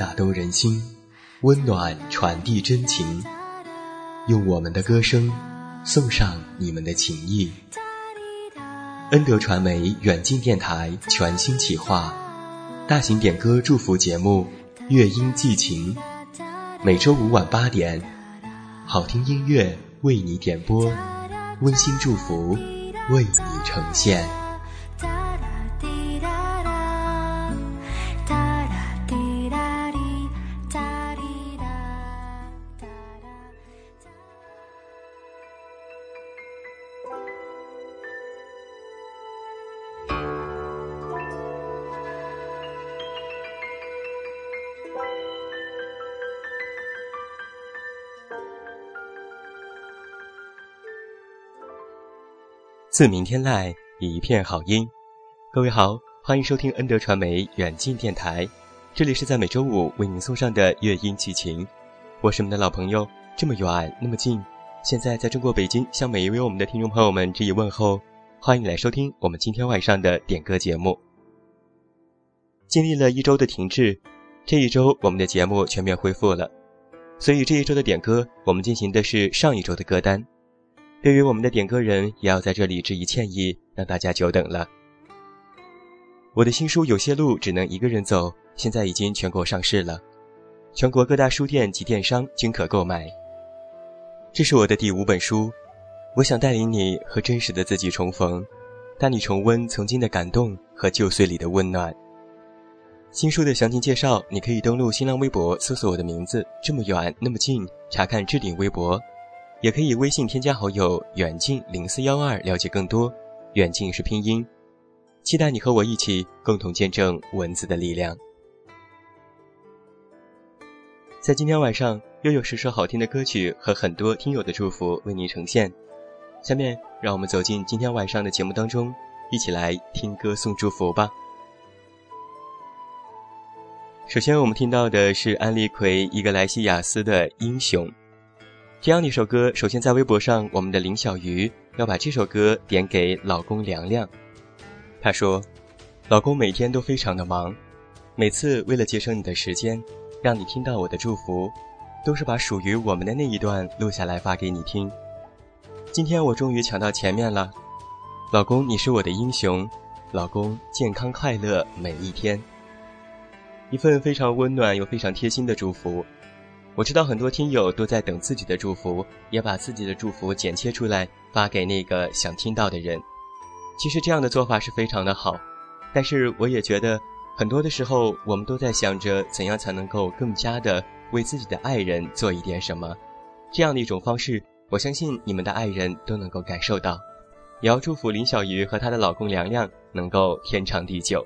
打动人心，温暖传递真情，用我们的歌声送上你们的情谊。恩德传媒远近电台全新企划，大型点歌祝福节目《乐音寄情》，每周五晚八点，好听音乐为你点播，温馨祝福为你呈现。自明天籁，一片好音。各位好，欢迎收听恩德传媒远近电台，这里是在每周五为您送上的乐音激情。我是你们的老朋友，这么远那么近，现在在中国北京，向每一位我们的听众朋友们致以问候，欢迎来收听我们今天晚上的点歌节目。经历了一周的停滞，这一周我们的节目全面恢复了，所以这一周的点歌，我们进行的是上一周的歌单。对于我们的点歌人，也要在这里致以歉意，让大家久等了。我的新书《有些路只能一个人走》，现在已经全国上市了，全国各大书店及电商均可购买。这是我的第五本书，我想带领你和真实的自己重逢，带你重温曾经的感动和旧岁里的温暖。新书的详情介绍，你可以登录新浪微博搜索我的名字，这么远那么近，查看置顶微博。也可以微信添加好友远近零四幺二了解更多，远近是拼音，期待你和我一起共同见证文字的力量。在今天晚上又有十首好听的歌曲和很多听友的祝福为您呈现，下面让我们走进今天晚上的节目当中，一起来听歌送祝福吧。首先我们听到的是安利奎伊格莱西亚斯的《英雄》。这样的一首歌，首先在微博上，我们的林小鱼要把这首歌点给老公凉凉。他说：“老公每天都非常的忙，每次为了节省你的时间，让你听到我的祝福，都是把属于我们的那一段录下来发给你听。今天我终于抢到前面了，老公你是我的英雄，老公健康快乐每一天。一份非常温暖又非常贴心的祝福。”我知道很多听友都在等自己的祝福，也把自己的祝福剪切出来发给那个想听到的人。其实这样的做法是非常的好，但是我也觉得很多的时候我们都在想着怎样才能够更加的为自己的爱人做一点什么。这样的一种方式，我相信你们的爱人都能够感受到。也要祝福林小鱼和她的老公凉凉能够天长地久。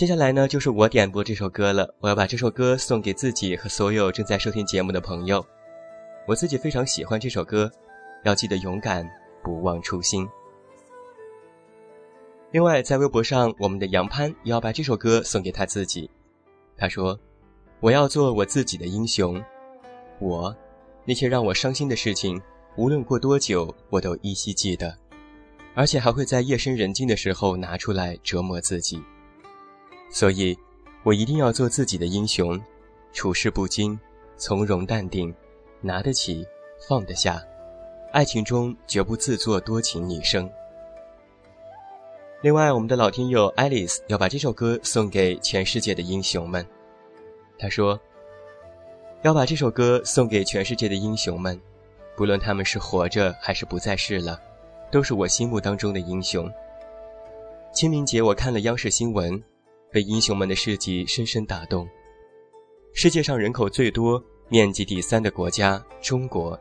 接下来呢，就是我点播这首歌了。我要把这首歌送给自己和所有正在收听节目的朋友。我自己非常喜欢这首歌，要记得勇敢，不忘初心。另外，在微博上，我们的杨潘也要把这首歌送给他自己。他说：“我要做我自己的英雄，我那些让我伤心的事情，无论过多久，我都依稀记得，而且还会在夜深人静的时候拿出来折磨自己。”所以，我一定要做自己的英雄，处事不惊，从容淡定，拿得起，放得下，爱情中绝不自作多情女生。另外，我们的老听友 Alice 要把这首歌送给全世界的英雄们。他说：“要把这首歌送给全世界的英雄们，不论他们是活着还是不在世了，都是我心目当中的英雄。”清明节，我看了央视新闻，被英雄们的事迹深深打动。世界上人口最多、面积第三的国家中国，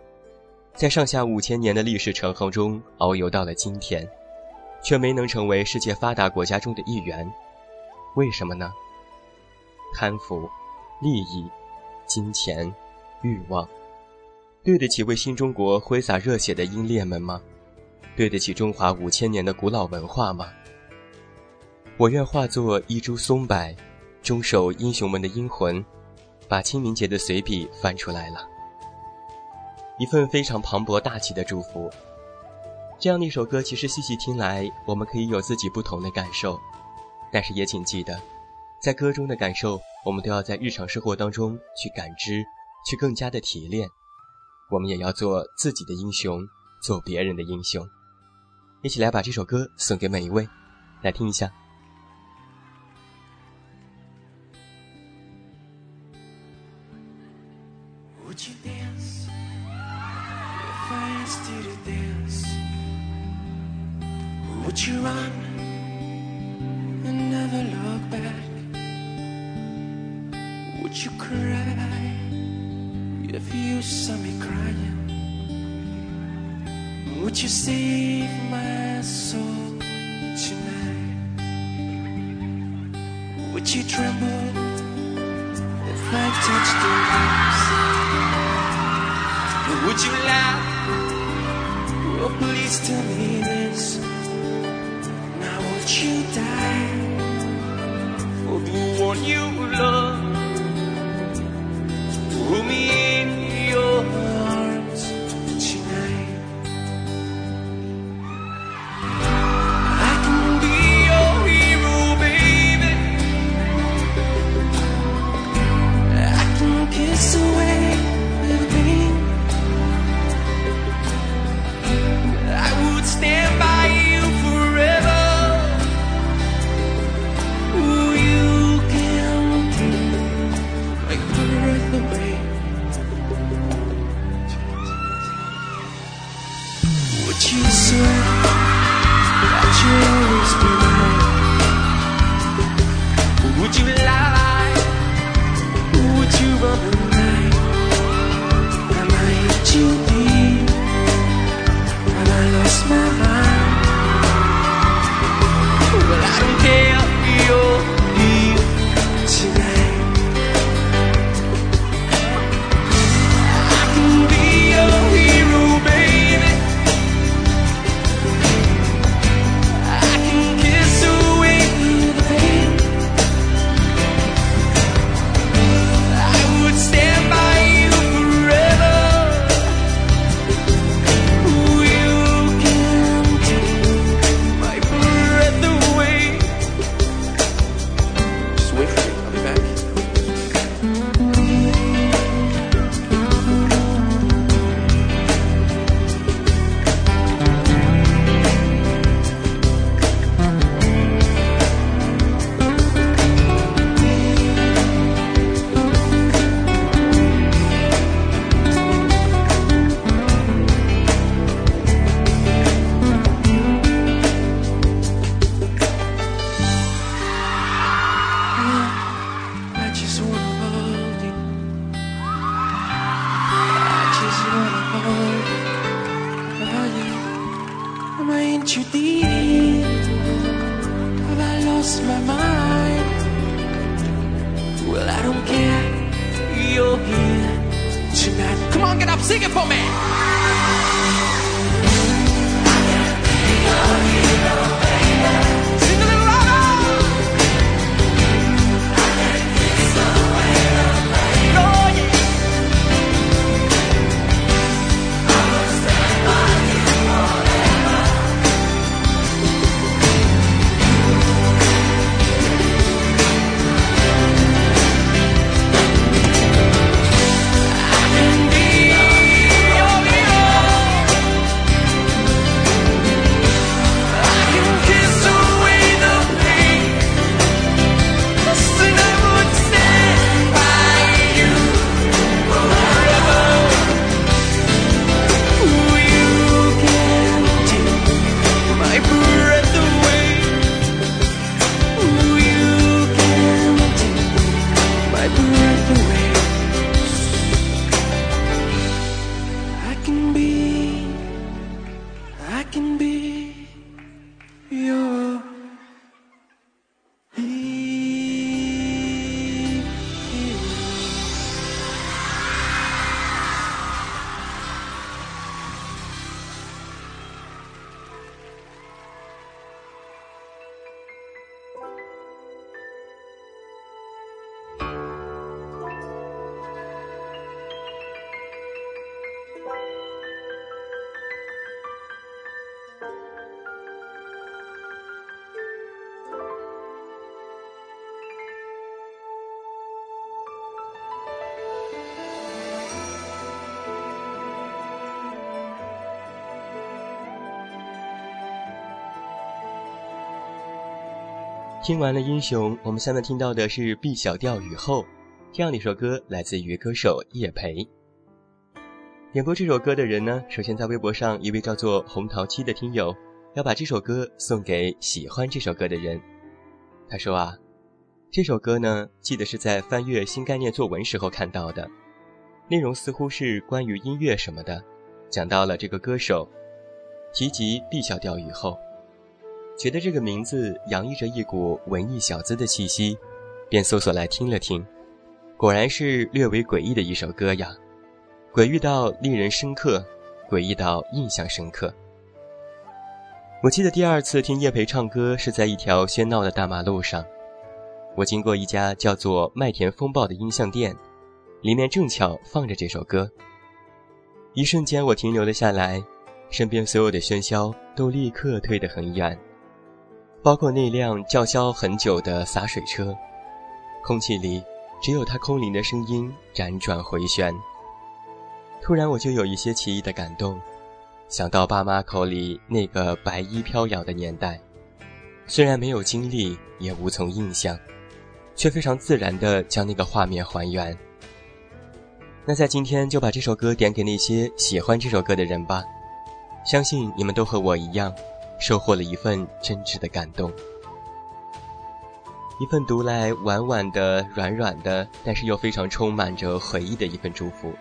在上下五千年的历史长河中遨游到了今天。却没能成为世界发达国家中的一员，为什么呢？贪腐、利益、金钱、欲望，对得起为新中国挥洒热血的英烈们吗？对得起中华五千年的古老文化吗？我愿化作一株松柏，终守英雄们的英魂，把清明节的随笔翻出来了，一份非常磅礴大气的祝福。这样的一首歌，其实细细听来，我们可以有自己不同的感受，但是也请记得，在歌中的感受，我们都要在日常生活当中去感知，去更加的提炼。我们也要做自己的英雄，做别人的英雄。一起来把这首歌送给每一位，来听一下。Would you dance if I asked you to dance? Would you run and never look back? Would you cry if you saw me crying? Would you save my soul tonight? Would you tremble if I touched lips? Would you laugh? Oh, please tell me this Now, would you die for the one you love. 听完了《英雄》，我们下面听到的是 B 小调雨后，这样的一首歌来自于歌手叶培。点播这首歌的人呢，首先在微博上一位叫做红桃七的听友，要把这首歌送给喜欢这首歌的人。他说啊，这首歌呢，记得是在翻阅新概念作文时候看到的，内容似乎是关于音乐什么的，讲到了这个歌手，提及 B 小调雨后。觉得这个名字洋溢着一股文艺小资的气息，便搜索来听了听，果然是略为诡异的一首歌呀，诡异到令人深刻，诡异到印象深刻。我记得第二次听叶培唱歌是在一条喧闹的大马路上，我经过一家叫做麦田风暴的音像店，里面正巧放着这首歌。一瞬间，我停留了下来，身边所有的喧嚣都立刻退得很远。包括那辆叫嚣很久的洒水车，空气里只有它空灵的声音辗转回旋。突然，我就有一些奇异的感动，想到爸妈口里那个白衣飘摇的年代，虽然没有经历，也无从印象，却非常自然地将那个画面还原。那在今天就把这首歌点给那些喜欢这首歌的人吧，相信你们都和我一样。收获了一份真挚的感动，一份读来婉婉的、软软的，但是又非常充满着回忆的一份祝福。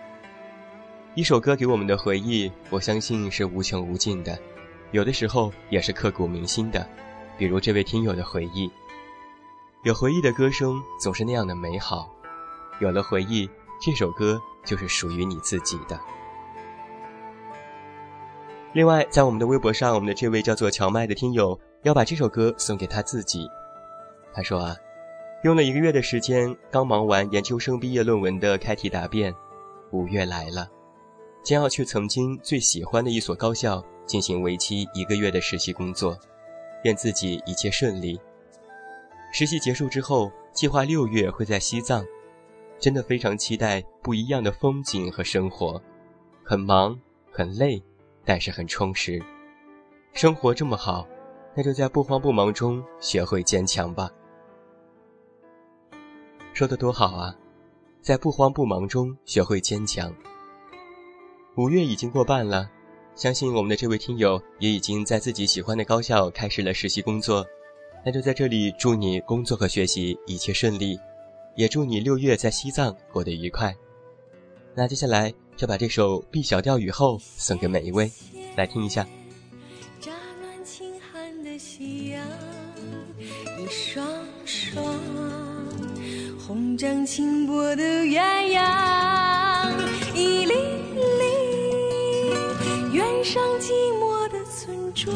一首歌给我们的回忆，我相信是无穷无尽的，有的时候也是刻骨铭心的。比如这位听友的回忆，有回忆的歌声总是那样的美好，有了回忆，这首歌就是属于你自己的。另外，在我们的微博上，我们的这位叫做荞麦的听友要把这首歌送给他自己。他说啊，用了一个月的时间，刚忙完研究生毕业论文的开题答辩，五月来了，将要去曾经最喜欢的一所高校进行为期一个月的实习工作，愿自己一切顺利。实习结束之后，计划六月会在西藏，真的非常期待不一样的风景和生活，很忙很累。但是很充实，生活这么好，那就在不慌不忙中学会坚强吧。说的多好啊，在不慌不忙中学会坚强。五月已经过半了，相信我们的这位听友也已经在自己喜欢的高校开始了实习工作，那就在这里祝你工作和学习一切顺利，也祝你六月在西藏过得愉快。那接下来。就把这首 B 小调雨后送给每一位，来听一下。乍暖轻寒的夕阳，一双双红掌轻拨的鸳鸯，一粒粒远上寂寞的村庄，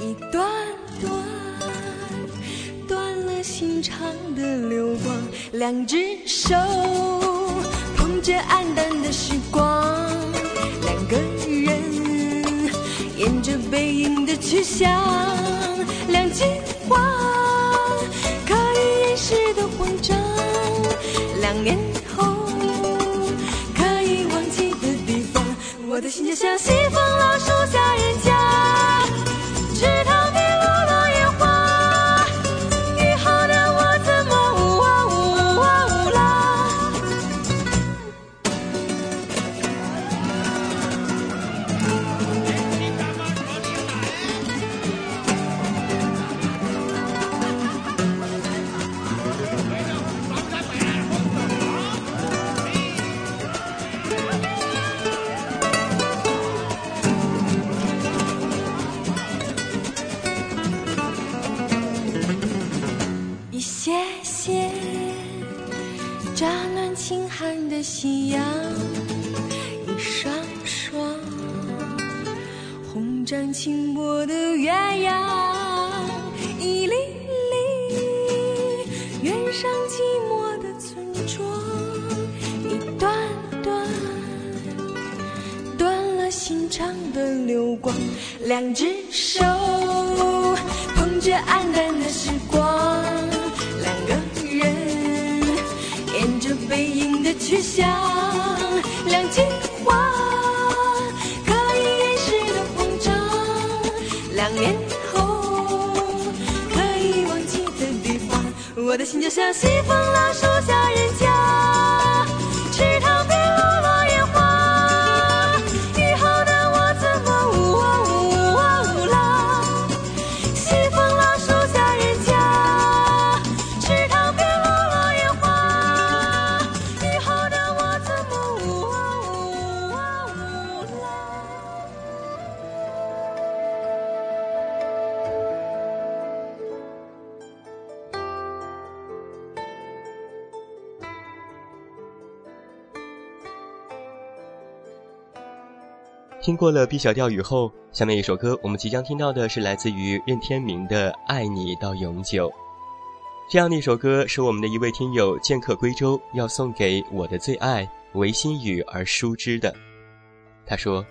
一段段断了心肠的流光，两只手。这黯淡的时光，两个人沿着背影的去向，两句话可以掩饰的慌张，两年后可以忘记的地方，我的心就像西风老树下人家，过了 B 小调雨后，下面一首歌我们即将听到的是来自于任天明的《爱你到永久》。这样的一首歌是我们的一位听友剑客归舟要送给我的最爱唯心语而书之的。他说：“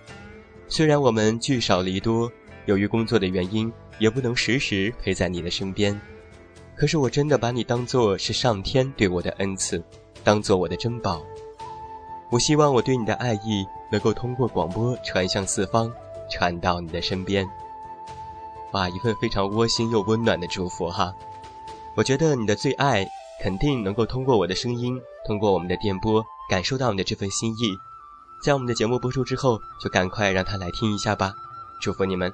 虽然我们聚少离多，由于工作的原因，也不能时时陪在你的身边，可是我真的把你当做是上天对我的恩赐，当做我的珍宝。我希望我对你的爱意能够通过广播传向四方，传到你的身边。哇，一份非常窝心又温暖的祝福哈！我觉得你的最爱肯定能够通过我的声音，通过我们的电波感受到你的这份心意。在我们的节目播出之后，就赶快让他来听一下吧，祝福你们。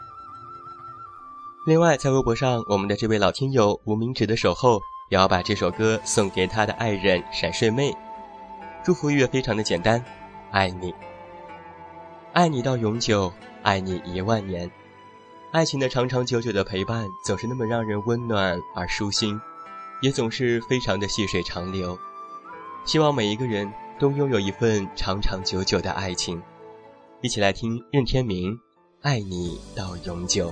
另外，在微博上，我们的这位老听友无名指的守候也要把这首歌送给他的爱人闪睡妹。祝福语也非常的简单，爱你，爱你到永久，爱你一万年。爱情的长长久久的陪伴，总是那么让人温暖而舒心，也总是非常的细水长流。希望每一个人都拥有一份长长久久的爱情。一起来听任天明《爱你到永久》。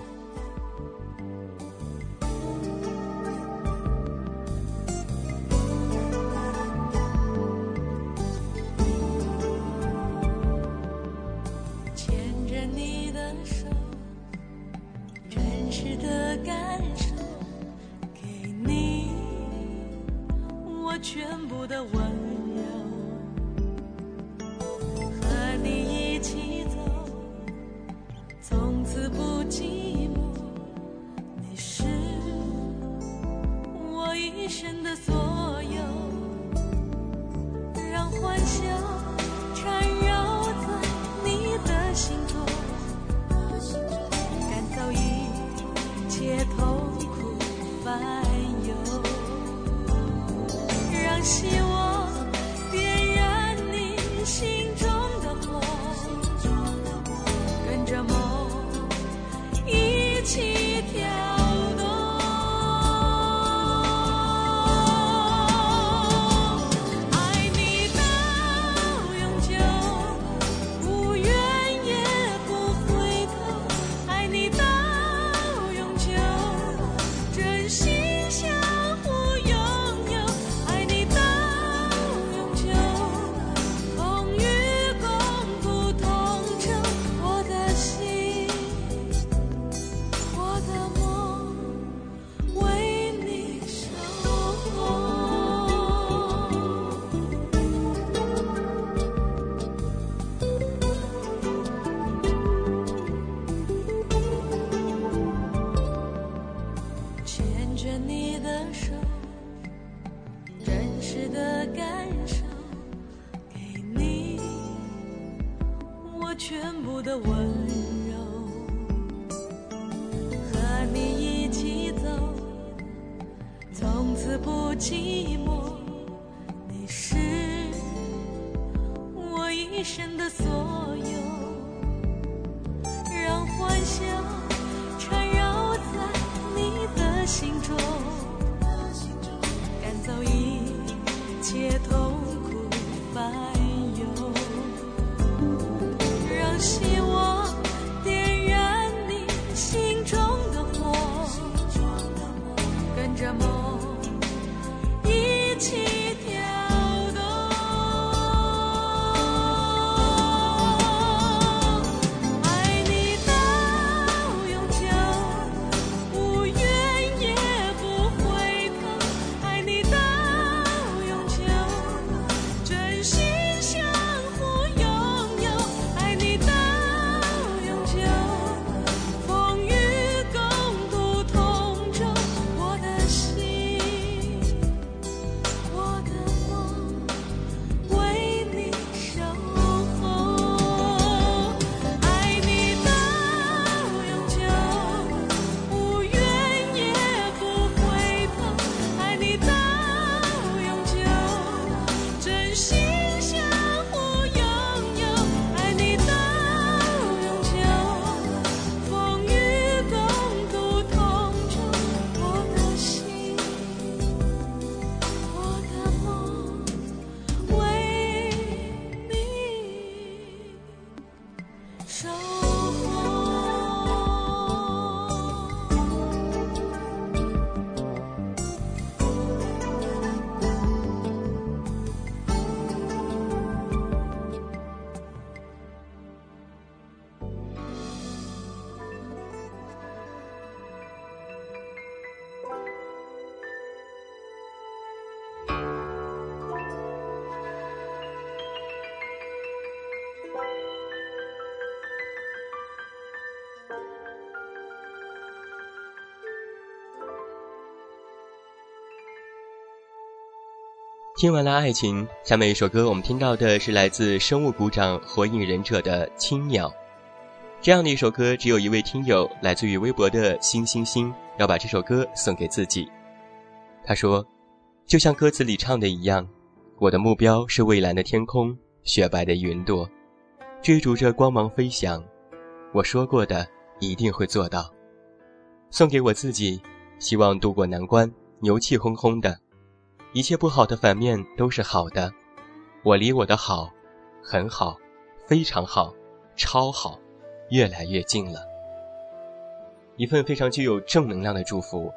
听完了爱情，下面一首歌我们听到的是来自生物鼓掌火影忍者的《青鸟》。这样的一首歌，只有一位听友来自于微博的星星星要把这首歌送给自己。他说：“就像歌词里唱的一样，我的目标是蔚蓝的天空，雪白的云朵，追逐着光芒飞翔。我说过的一定会做到。送给我自己，希望渡过难关，牛气哄哄的。”一切不好的反面都是好的，我离我的好，很好，非常好，超好，越来越近了。一份非常具有正能量的祝福。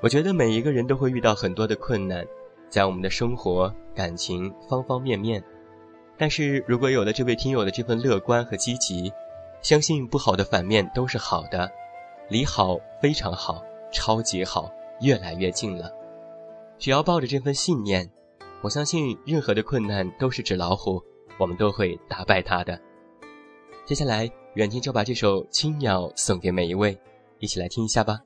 我觉得每一个人都会遇到很多的困难，在我们的生活、感情方方面面。但是如果有了这位听友的这份乐观和积极，相信不好的反面都是好的，离好非常好，超级好，越来越近了。只要抱着这份信念，我相信任何的困难都是纸老虎，我们都会打败它的。接下来，远近就把这首《青鸟》送给每一位，一起来听一下吧。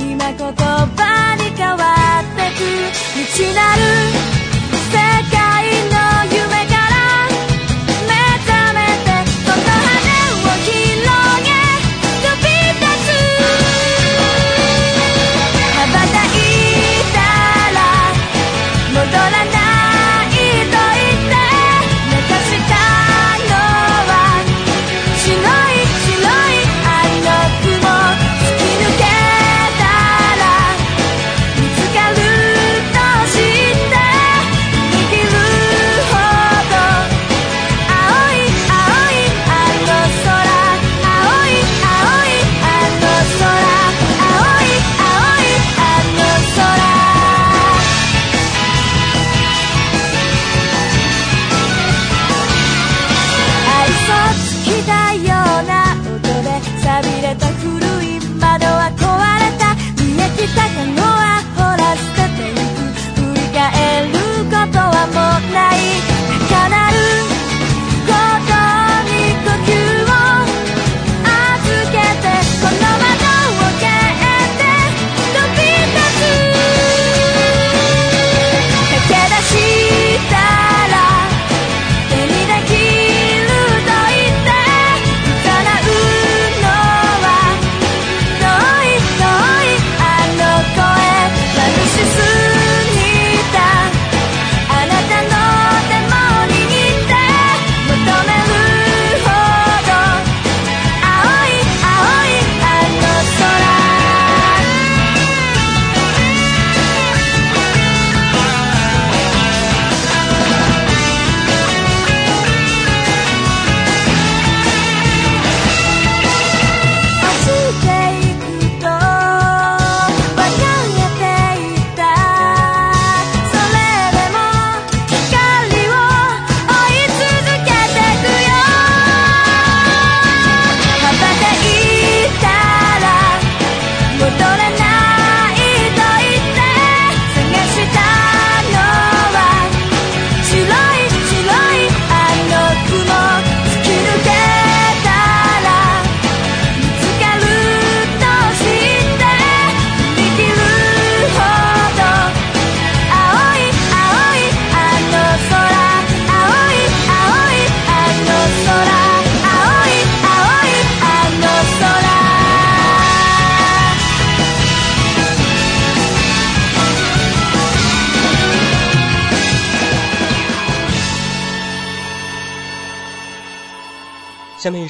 今言葉に変わってく。未知なる世界。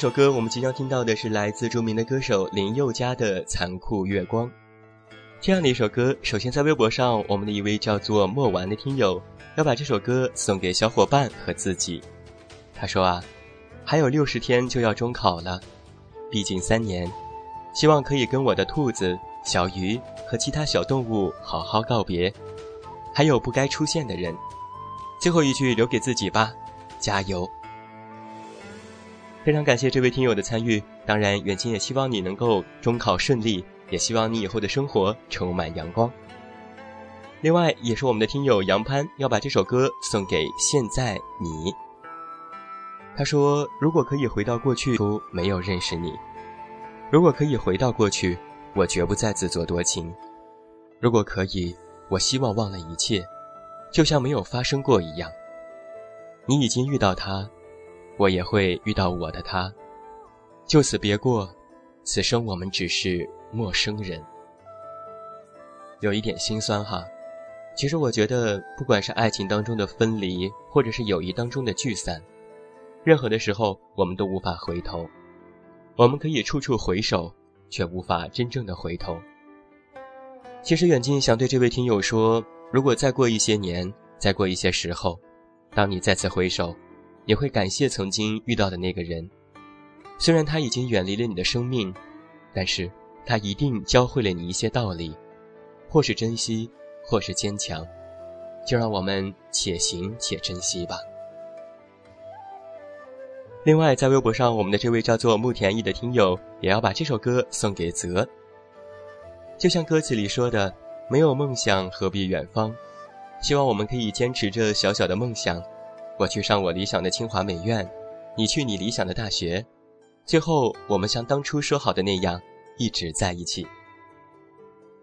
首歌，我们即将听到的是来自著名的歌手林宥嘉的《残酷月光》。这样的一首歌，首先在微博上，我们的一位叫做莫玩的听友要把这首歌送给小伙伴和自己。他说啊，还有六十天就要中考了，毕竟三年，希望可以跟我的兔子、小鱼和其他小动物好好告别，还有不该出现的人。最后一句留给自己吧，加油！非常感谢这位听友的参与，当然远近也希望你能够中考顺利，也希望你以后的生活充满阳光。另外，也是我们的听友杨潘要把这首歌送给现在你。他说：“如果可以回到过去，没有认识你；如果可以回到过去，我绝不再自作多情；如果可以，我希望忘了一切。”就像没有发生过一样。你已经遇到他，我也会遇到我的他，就此别过，此生我们只是陌生人。有一点心酸哈。其实我觉得，不管是爱情当中的分离，或者是友谊当中的聚散，任何的时候我们都无法回头。我们可以处处回首，却无法真正的回头。其实远近想对这位听友说。如果再过一些年，再过一些时候，当你再次回首，也会感谢曾经遇到的那个人。虽然他已经远离了你的生命，但是他一定教会了你一些道理，或是珍惜，或是坚强。就让我们且行且珍惜吧。另外，在微博上，我们的这位叫做慕田义的听友也要把这首歌送给泽。就像歌词里说的。没有梦想何必远方？希望我们可以坚持着小小的梦想。我去上我理想的清华美院，你去你理想的大学。最后，我们像当初说好的那样，一直在一起。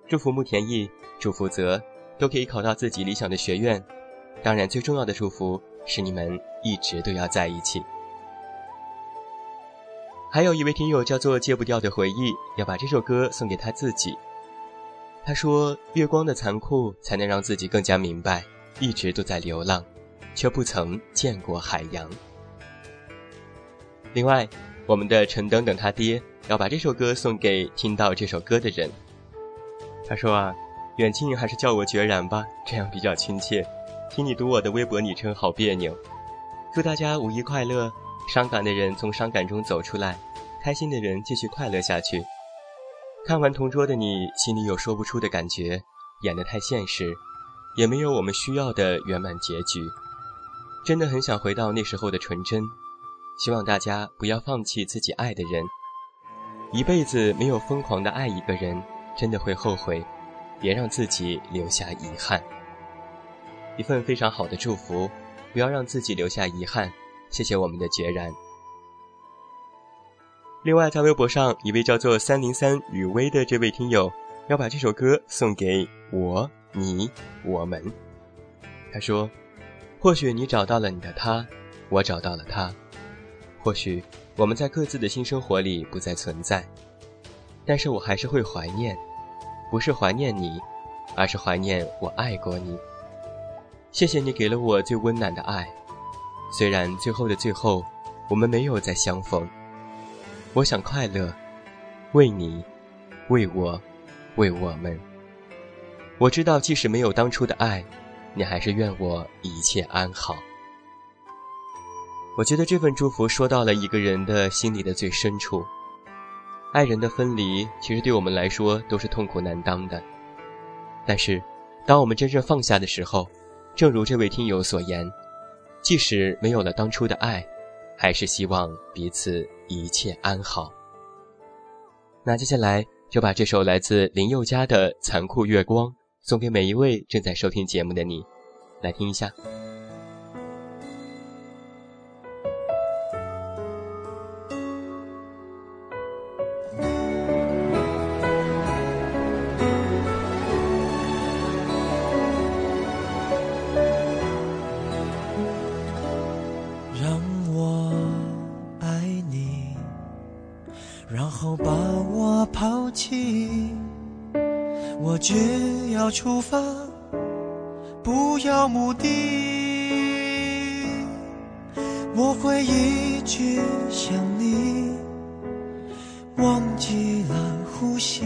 祝福慕田义，祝福泽，都可以考到自己理想的学院。当然，最重要的祝福是你们一直都要在一起。还有一位听友叫做戒不掉的回忆，要把这首歌送给他自己。他说：“月光的残酷，才能让自己更加明白，一直都在流浪，却不曾见过海洋。”另外，我们的陈等等他爹要把这首歌送给听到这首歌的人。他说：“啊，远近还是叫我决然吧，这样比较亲切。听你读我的微博昵称好别扭。祝大家五一快乐！伤感的人从伤感中走出来，开心的人继续快乐下去。”看完同桌的你，心里有说不出的感觉，演得太现实，也没有我们需要的圆满结局。真的很想回到那时候的纯真，希望大家不要放弃自己爱的人。一辈子没有疯狂的爱一个人，真的会后悔，别让自己留下遗憾。一份非常好的祝福，不要让自己留下遗憾。谢谢我们的决然。另外，在微博上，一位叫做三零三雨薇的这位听友，要把这首歌送给我、你、我们。他说：“或许你找到了你的他，我找到了他。或许我们在各自的新生活里不再存在，但是我还是会怀念，不是怀念你，而是怀念我爱过你。谢谢你给了我最温暖的爱，虽然最后的最后，我们没有再相逢。”我想快乐，为你，为我，为我们。我知道，即使没有当初的爱，你还是愿我一切安好。我觉得这份祝福说到了一个人的心里的最深处。爱人的分离，其实对我们来说都是痛苦难当的。但是，当我们真正放下的时候，正如这位听友所言，即使没有了当初的爱。还是希望彼此一切安好。那接下来就把这首来自林宥嘉的《残酷月光》送给每一位正在收听节目的你，来听一下。起了呼吸，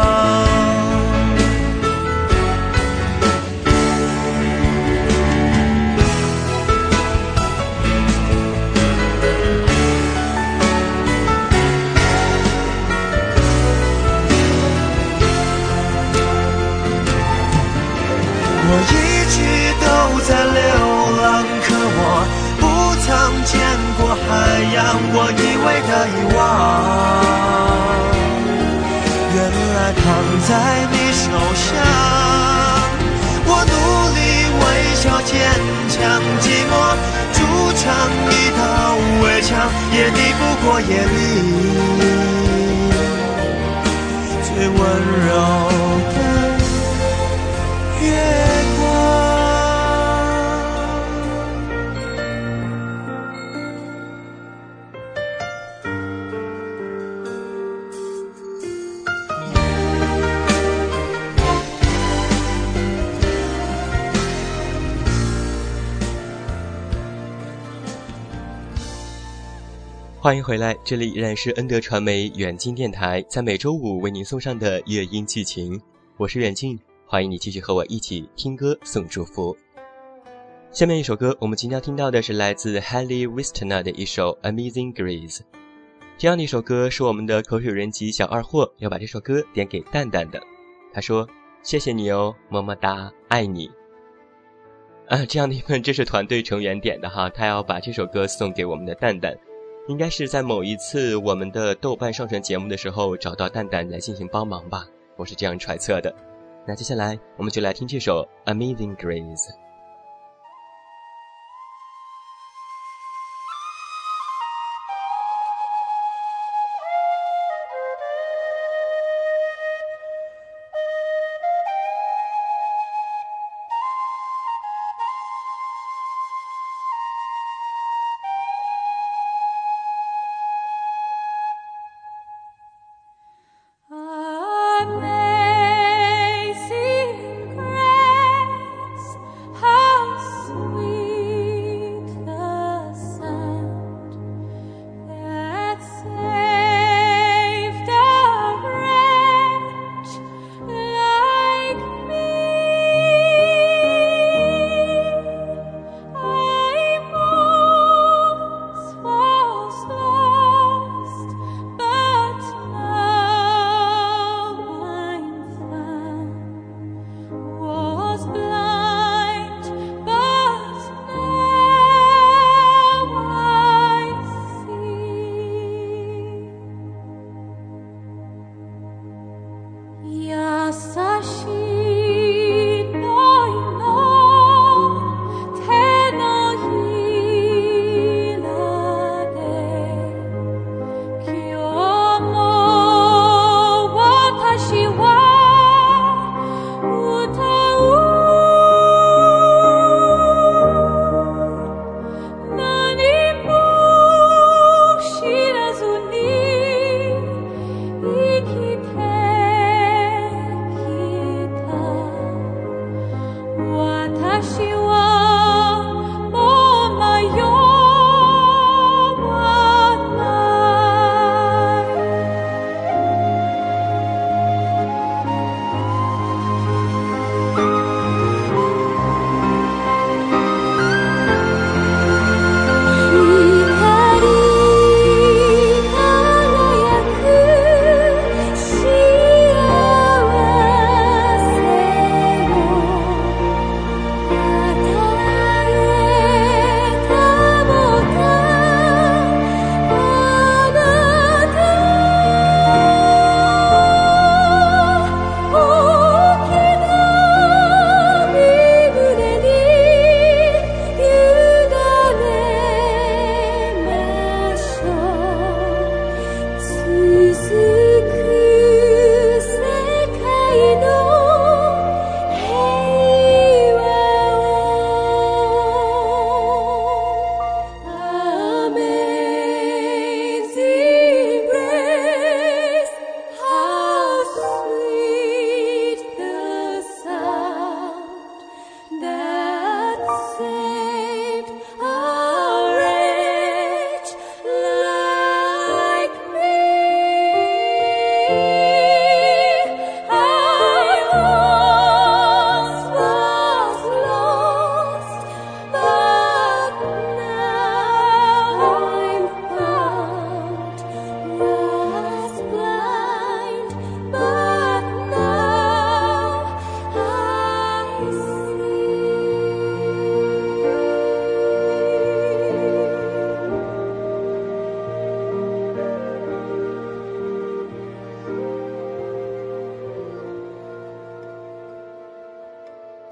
海洋。我以为的遗忘，原来躺在你手上。我努力微笑坚强，寂寞筑成一道围墙，也抵不过夜里最温柔欢迎回来，这里依然是恩德传媒远近电台，在每周五为您送上的乐音寄情，我是远近，欢迎你继续和我一起听歌送祝福。下面一首歌，我们今天要听到的是来自 Haley Wistner 的一首《Amazing Grace》。这样的一首歌是我们的口水人机小二货要把这首歌点给蛋蛋的，他说：“谢谢你哦，么么哒，爱你。”啊，这样的一份这是团队成员点的哈，他要把这首歌送给我们的蛋蛋。应该是在某一次我们的豆瓣上传节目的时候找到蛋蛋来进行帮忙吧，我是这样揣测的。那接下来我们就来听这首《Amazing Grace》。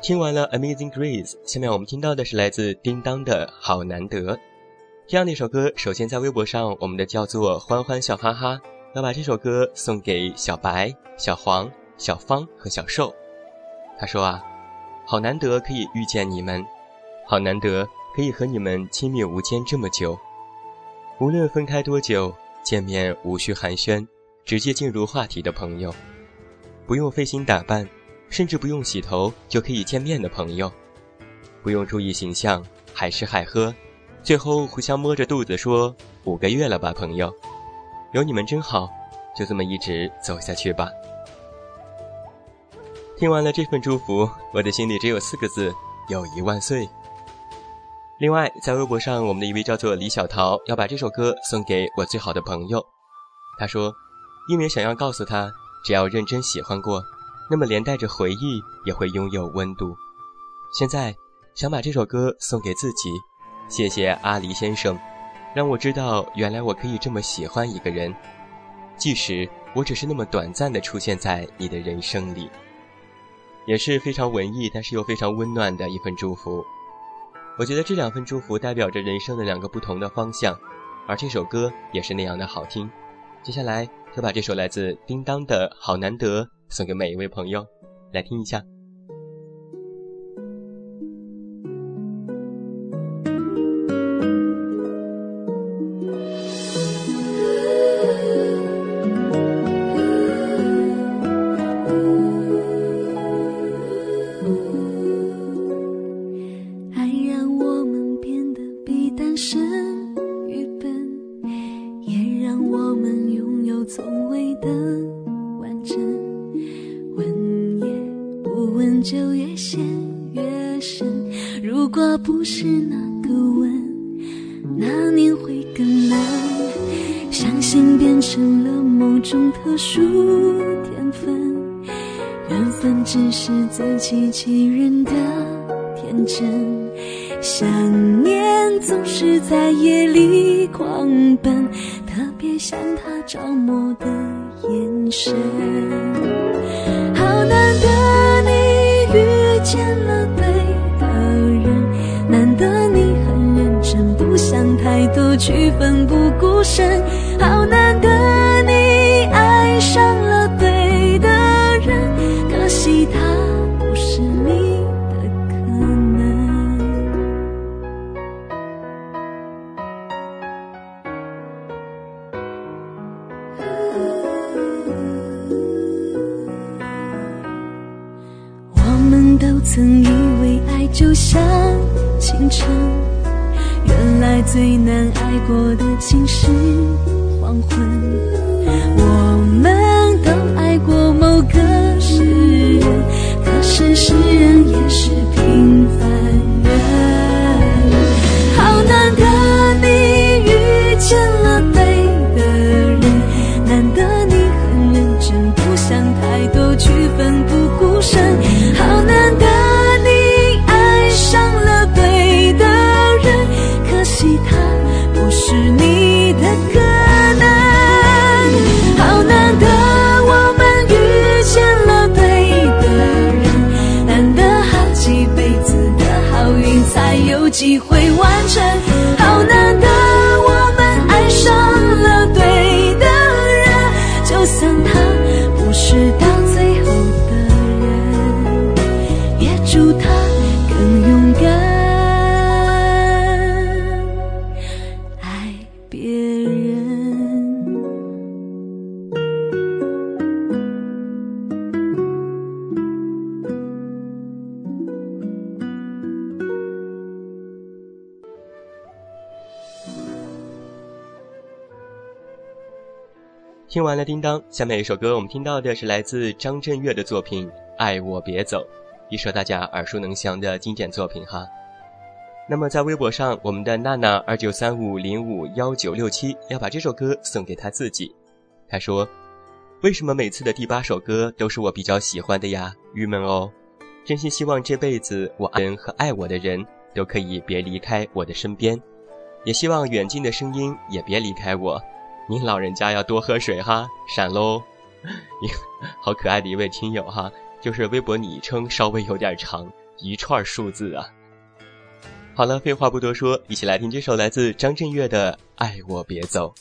听完了《Amazing Grace》，下面我们听到的是来自叮当的《好难得》。这样的一首歌，首先在微博上，我们的叫做欢欢笑哈哈，要把这首歌送给小白、小黄、小芳和小瘦。他说啊，好难得可以遇见你们，好难得可以和你们亲密无间这么久。无论分开多久，见面无需寒暄，直接进入话题的朋友，不用费心打扮。甚至不用洗头就可以见面的朋友，不用注意形象，海吃海喝，最后互相摸着肚子说五个月了吧，朋友，有你们真好，就这么一直走下去吧。听完了这份祝福，我的心里只有四个字：友谊万岁。另外，在微博上，我们的一位叫做李小桃要把这首歌送给我最好的朋友，他说，因为想要告诉他，只要认真喜欢过。那么连带着回忆也会拥有温度。现在想把这首歌送给自己，谢谢阿离先生，让我知道原来我可以这么喜欢一个人，即使我只是那么短暂的出现在你的人生里，也是非常文艺但是又非常温暖的一份祝福。我觉得这两份祝福代表着人生的两个不同的方向，而这首歌也是那样的好听。接下来就把这首来自叮当的好难得。送给每一位朋友，来听一下。当，下面一首歌我们听到的是来自张震岳的作品《爱我别走》，一首大家耳熟能详的经典作品哈。那么在微博上，我们的娜娜二九三五零五幺九六七要把这首歌送给他自己。他说：“为什么每次的第八首歌都是我比较喜欢的呀？郁闷哦！真心希望这辈子我爱人和爱我的人都可以别离开我的身边，也希望远近的声音也别离开我。”您老人家要多喝水哈闪喽。你好可爱的一位听友哈就是微博昵称稍微有点长一串数字啊。好了废话不多说一起来听这首来自张震岳的爱我别走。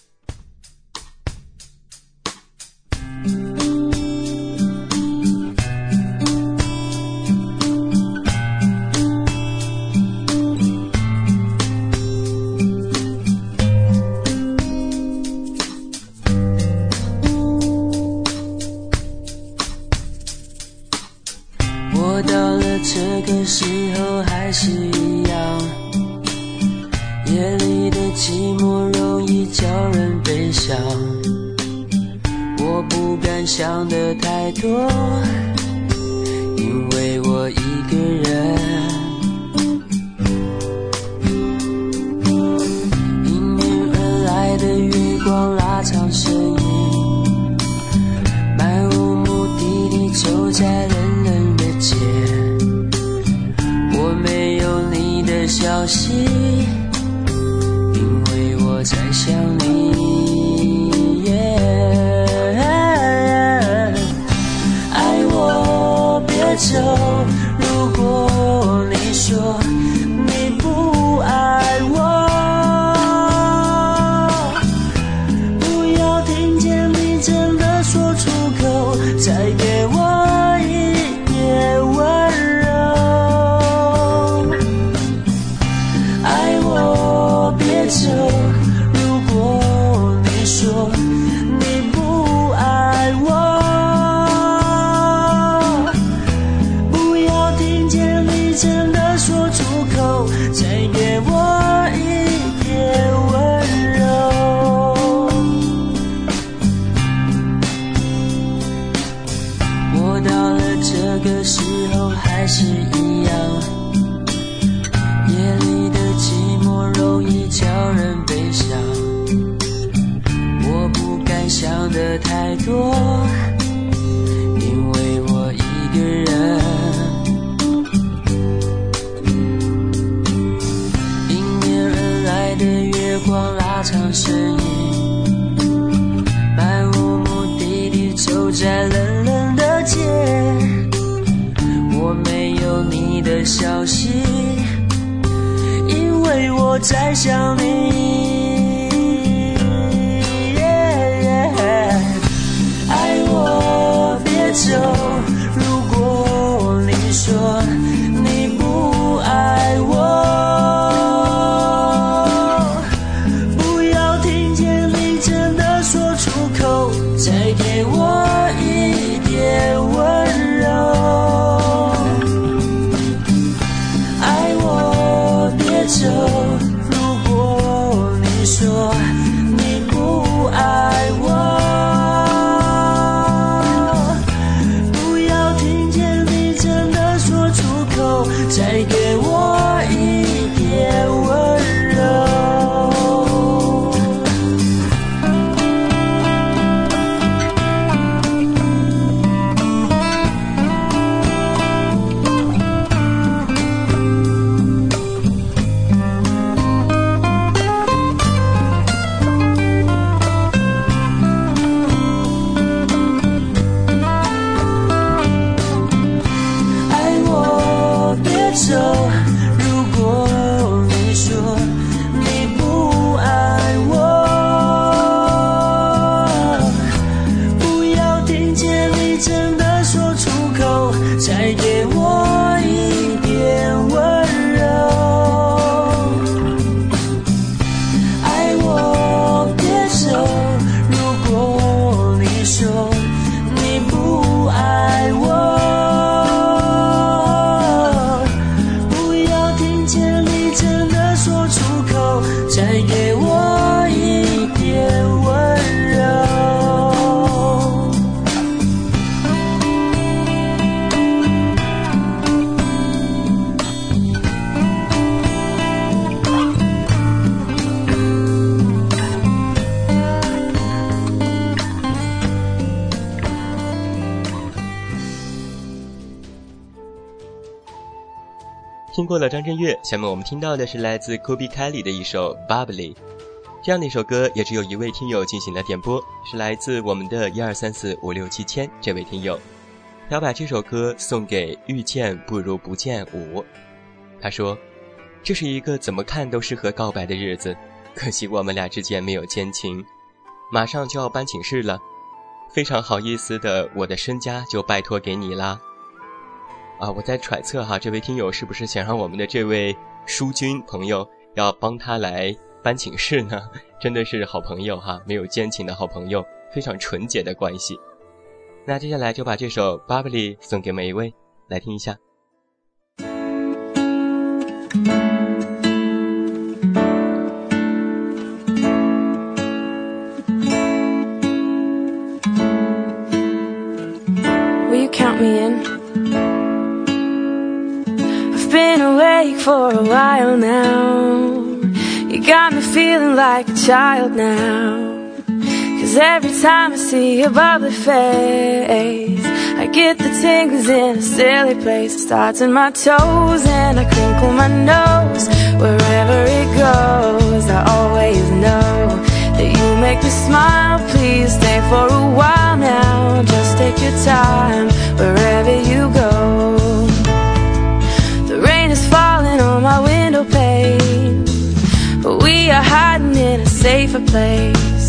太多因为我一个人迎面而来的月光拉长身影漫无目的地走在冷冷的街我没有你的消息因为我在想你。除了张震岳下面我们听到的是来自 kobe kelly 的一首 bubbly 这样的一首歌也只有一位听友进行了点播是来自我们的一二三四五六七千这位听友。要把这首歌送给遇见不如不见五。他说这是一个怎么看都适合告白的日子可惜我们俩之间没有奸情。马上就要搬寝室了非常好意思的我的身家就拜托给你啦。啊，我在揣测哈，这位听友是不是想让我们的这位淑君朋友要帮他来搬寝室呢？真的是好朋友哈，没有奸情的好朋友，非常纯洁的关系。那接下来就把这首《Bubbly》送给每一位，来听一下。Will you count me in? Awake for a while now. You got me feeling like a child now. Cause every time I see your bubbly face, I get the tingles in a silly place. It starts in my toes and I crinkle my nose. Wherever it goes, I always know that you make me smile. Please stay for a while now. Just take your time wherever you go. Safer place.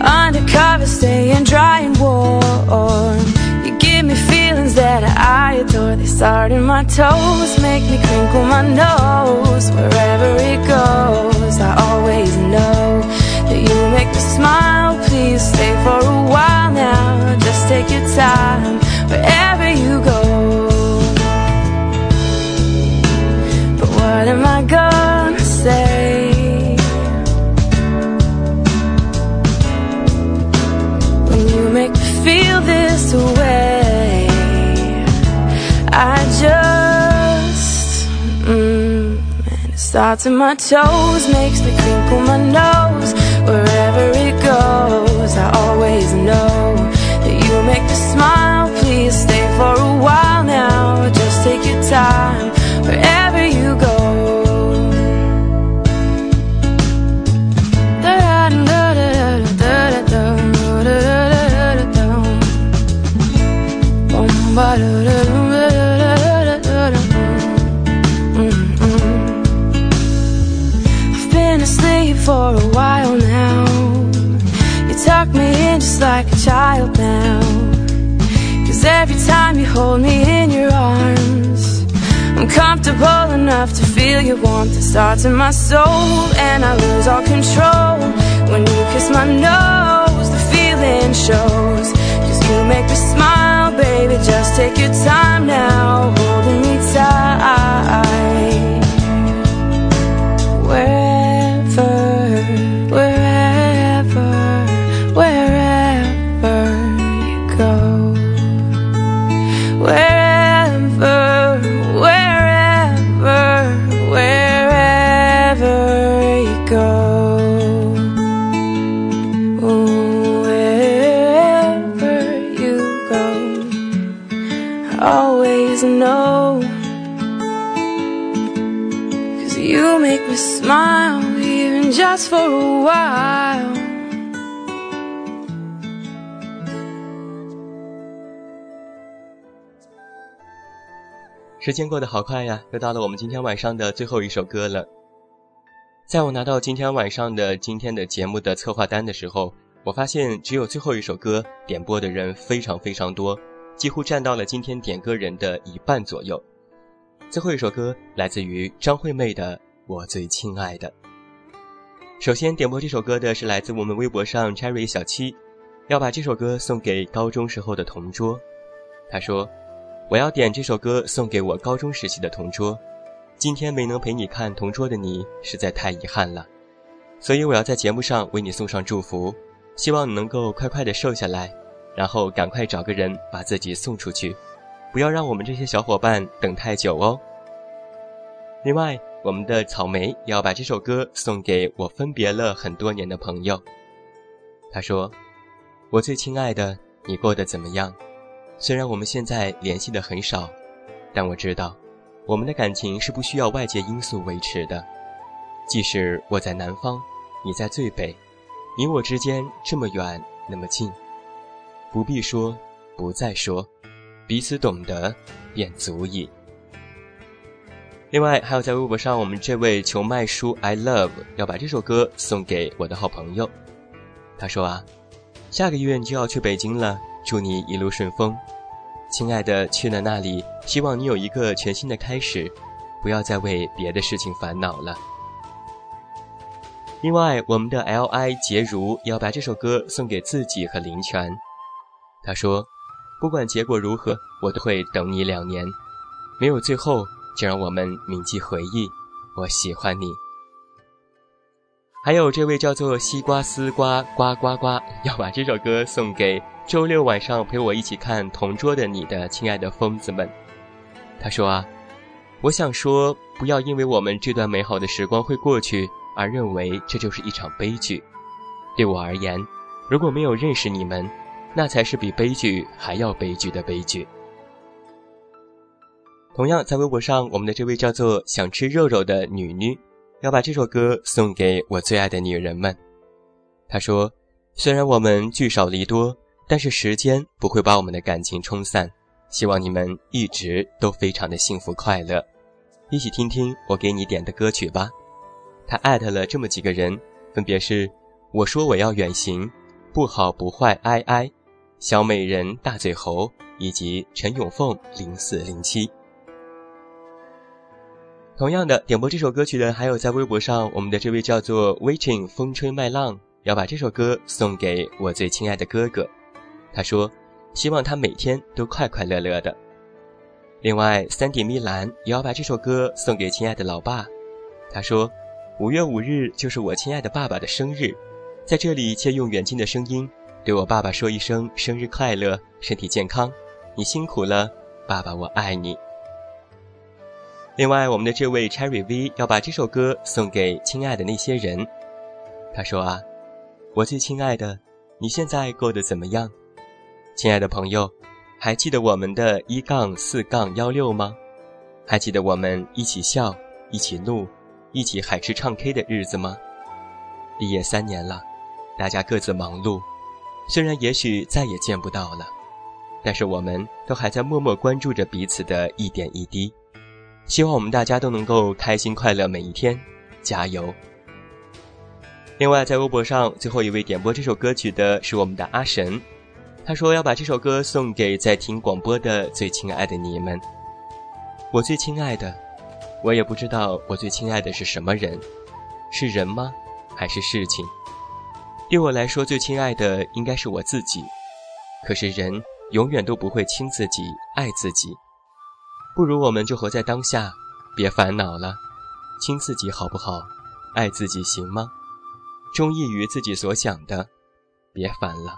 Undercover, staying dry and warm. You give me feelings that I adore. They start in my toes, make me crinkle my nose. Wherever it goes, I always know that you make me smile. Please stay for a while now. Just take your time wherever starts in my toes, makes me crinkle my nose. Wherever it goes, I always know that you make me smile. Please stay for a while now. Just take your time wherever you go. I've for a while now. You tuck me in just like a child now. Cause every time you hold me in your arms, I'm comfortable enough to feel your warmth. It starts in my soul, and I lose all control. When you kiss my nose, the feeling shows. Cause you make me smile, baby. Just take your time now, holding me tight. I'm even just for a while. 时间过得好快呀，又到了我们今天晚上的最后一首歌了。在我拿到今天晚上的今天的节目的策划单的时候，我发现只有最后一首歌点播的人非常非常多，几乎占到了今天点歌人的一半左右。最后一首歌来自于张惠妹的《我最亲爱的》。首先点播这首歌的是来自我们微博上 Cherry 小七，要把这首歌送给高中时候的同桌。他说。我要点这首歌送给我高中时期的同桌，今天没能陪你看同桌的你，实在太遗憾了，所以我要在节目上为你送上祝福，希望你能够快快的瘦下来，然后赶快找个人把自己送出去，不要让我们这些小伙伴等太久哦。另外，我们的草莓要把这首歌送给我分别了很多年的朋友，他说：“我最亲爱的，你过得怎么样？”虽然我们现在联系的很少，但我知道，我们的感情是不需要外界因素维持的。即使我在南方，你在最北，你我之间这么远那么近，不必说，不再说，彼此懂得，便足矣。另外，还有在微博上，我们这位求麦叔 I love 要把这首歌送给我的好朋友。他说啊，下个月你就要去北京了，祝你一路顺风，亲爱的，去了那里，希望你有一个全新的开始，不要再为别的事情烦恼了。另外，我们的 L I 杰如要把这首歌送给自己和林泉。他说，不管结果如何，我都会等你两年，没有最后。就让我们铭记回忆，我喜欢你。还有这位叫做西瓜丝瓜呱呱呱，要把这首歌送给周六晚上陪我一起看《同桌的你》的亲爱的疯子们。他说啊，我想说，不要因为我们这段美好的时光会过去，而认为这就是一场悲剧。对我而言，如果没有认识你们，那才是比悲剧还要悲剧的悲剧。同样，在微博上，我们的这位叫做“想吃肉肉”的女女，要把这首歌送给我最爱的女人们。她说：“虽然我们聚少离多，但是时间不会把我们的感情冲散。希望你们一直都非常的幸福快乐。一起听听我给你点的歌曲吧。”她艾特了这么几个人，分别是：我说我要远行，不好不坏，哀哀，小美人大嘴猴，以及陈永凤零四零七。同样的，点播这首歌曲的还有在微博上我们的这位叫做 Waiting 风吹麦浪，要把这首歌送给我最亲爱的哥哥。他说，希望他每天都快快乐乐的。另外，三点米兰也要把这首歌送给亲爱的老爸。他说，五月五日就是我亲爱的爸爸的生日，在这里借用远近的声音，对我爸爸说一声生日快乐，身体健康，你辛苦了，爸爸我爱你。另外，我们的这位 Cherry V 要把这首歌送给亲爱的那些人。他说啊，我最亲爱的，你现在过得怎么样？亲爱的朋友，还记得我们的一杠四杠幺六吗？还记得我们一起笑、一起怒、一起海吃唱 K 的日子吗？毕业三年了，大家各自忙碌，虽然也许再也见不到了，但是我们都还在默默关注着彼此的一点一滴。希望我们大家都能够开心快乐每一天，加油！另外，在微博上最后一位点播这首歌曲的是我们的阿神，他说要把这首歌送给在听广播的最亲爱的你们。我最亲爱的，我也不知道我最亲爱的是什么人，是人吗？还是事情？对我来说，最亲爱的应该是我自己。可是人永远都不会亲自己，爱自己。不如我们就活在当下，别烦恼了，亲自己好不好？爱自己行吗？忠义于自己所想的，别烦了。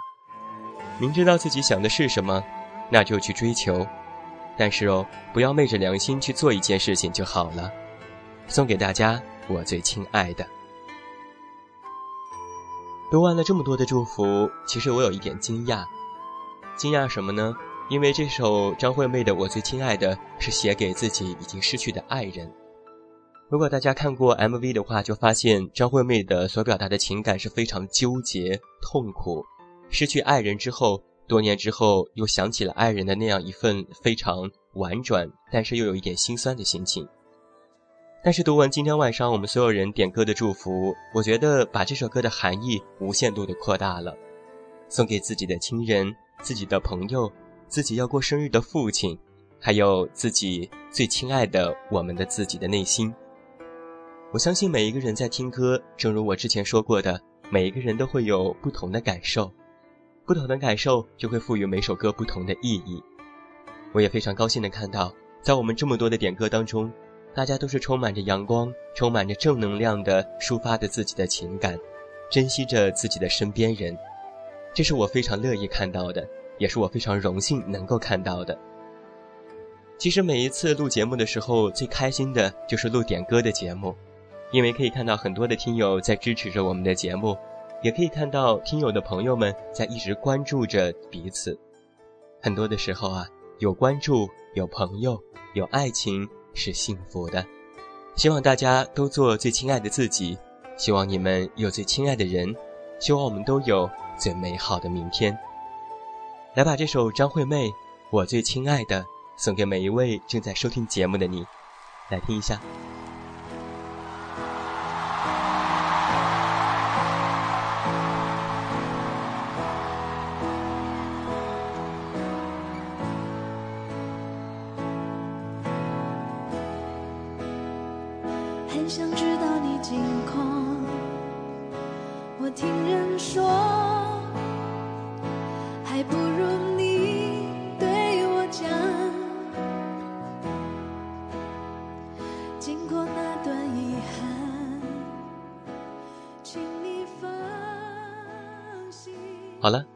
明知道自己想的是什么，那就去追求。但是哦，不要昧着良心去做一件事情就好了。送给大家，我最亲爱的。读完了这么多的祝福，其实我有一点惊讶，惊讶什么呢？因为这首张惠妹的《我最亲爱的》是写给自己已经失去的爱人。如果大家看过 MV 的话，就发现张惠妹的所表达的情感是非常纠结、痛苦。失去爱人之后，多年之后又想起了爱人的那样一份非常婉转，但是又有一点心酸的心情。但是读完今天晚上我们所有人点歌的祝福，我觉得把这首歌的含义无限度的扩大了，送给自己的亲人、自己的朋友。自己要过生日的父亲，还有自己最亲爱的我们的自己的内心。我相信每一个人在听歌，正如我之前说过的，每一个人都会有不同的感受，不同的感受就会赋予每首歌不同的意义。我也非常高兴的看到，在我们这么多的点歌当中，大家都是充满着阳光、充满着正能量的抒发着自己的情感，珍惜着自己的身边人，这是我非常乐意看到的。也是我非常荣幸能够看到的。其实每一次录节目的时候，最开心的就是录点歌的节目，因为可以看到很多的听友在支持着我们的节目，也可以看到听友的朋友们在一直关注着彼此。很多的时候啊，有关注，有朋友，有爱情是幸福的。希望大家都做最亲爱的自己，希望你们有最亲爱的人，希望我们都有最美好的明天。来把这首张惠妹《我最亲爱的，送给每一位正在收听节目的你，来听一下。好了，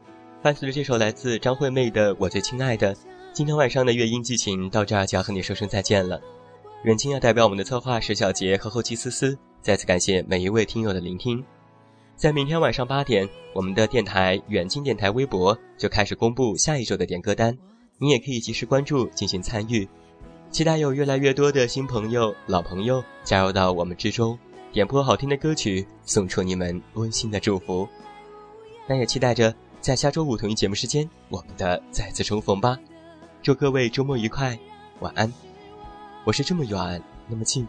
伴随着这首来自张惠妹的《我最亲爱的》，今天晚上的乐音激情到这儿就要和你说声再见了。远近要代表我们的策划石小杰和后期思思，再次感谢每一位听友的聆听。在明天晚上八点，我们的电台远近电台微博就开始公布下一周的点歌单，你也可以及时关注进行参与。期待有越来越多的新朋友、老朋友加入到我们之中，点播好听的歌曲，送出你们温馨的祝福。那也期待着在下周五同一节目时间，我们的再次重逢吧。祝各位周末愉快，晚安。我是这么远，那么近，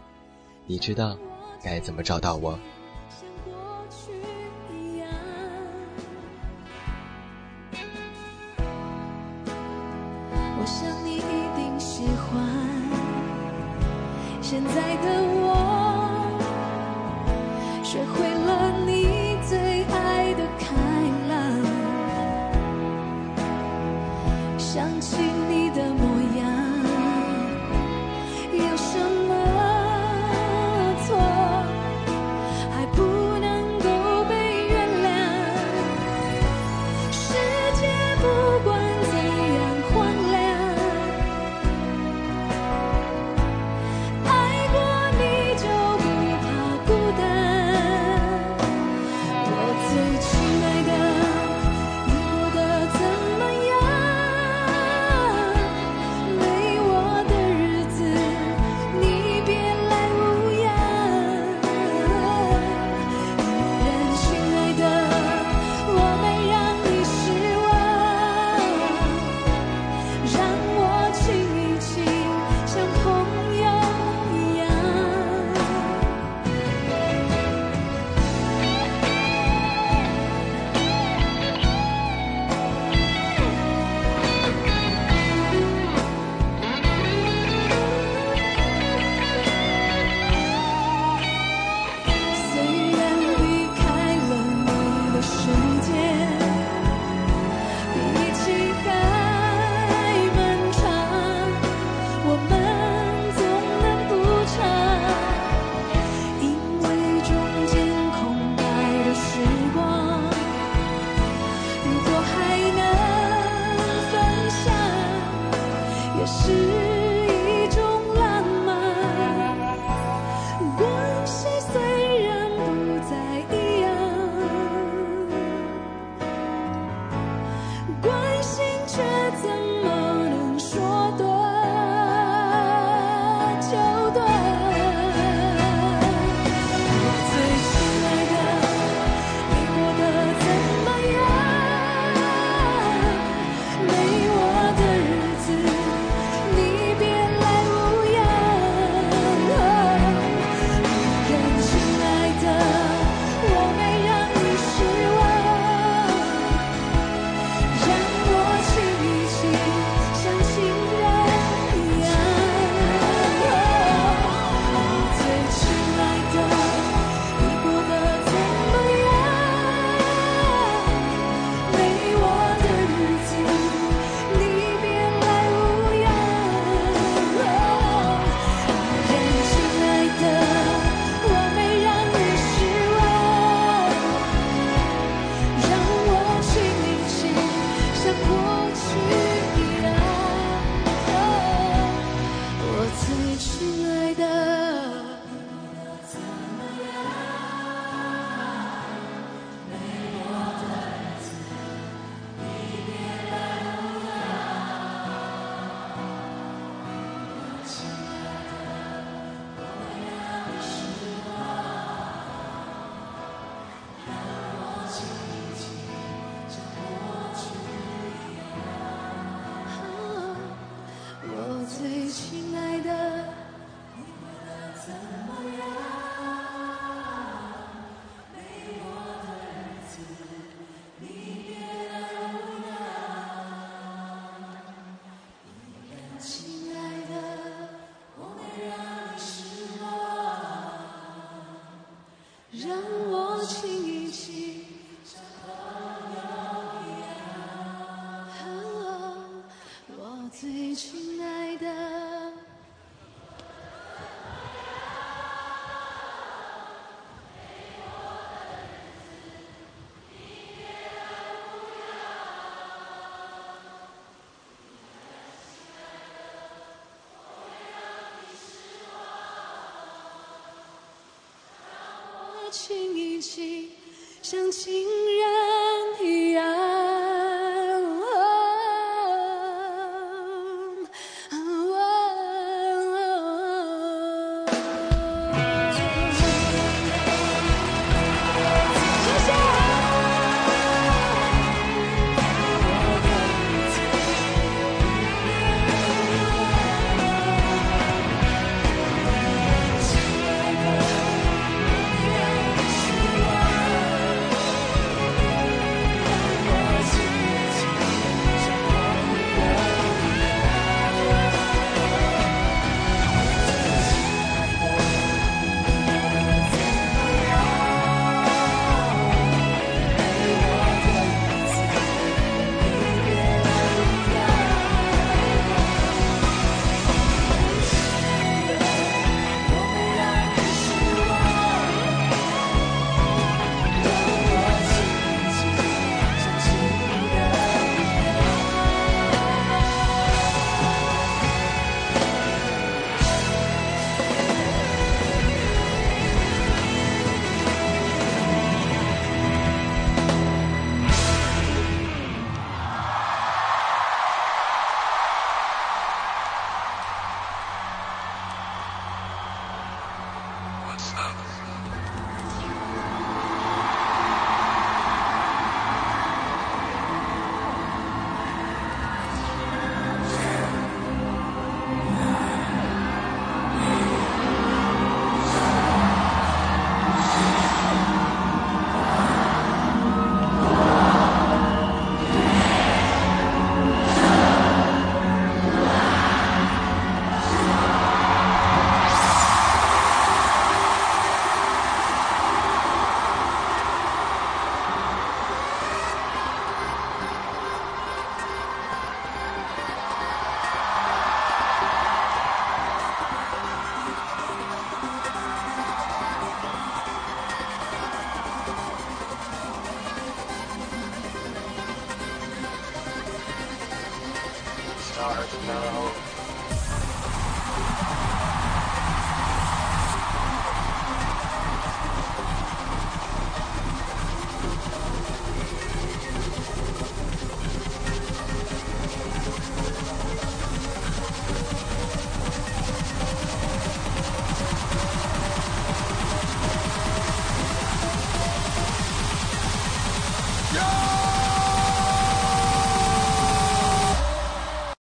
你知道该怎么找到我？亲一起，像亲人。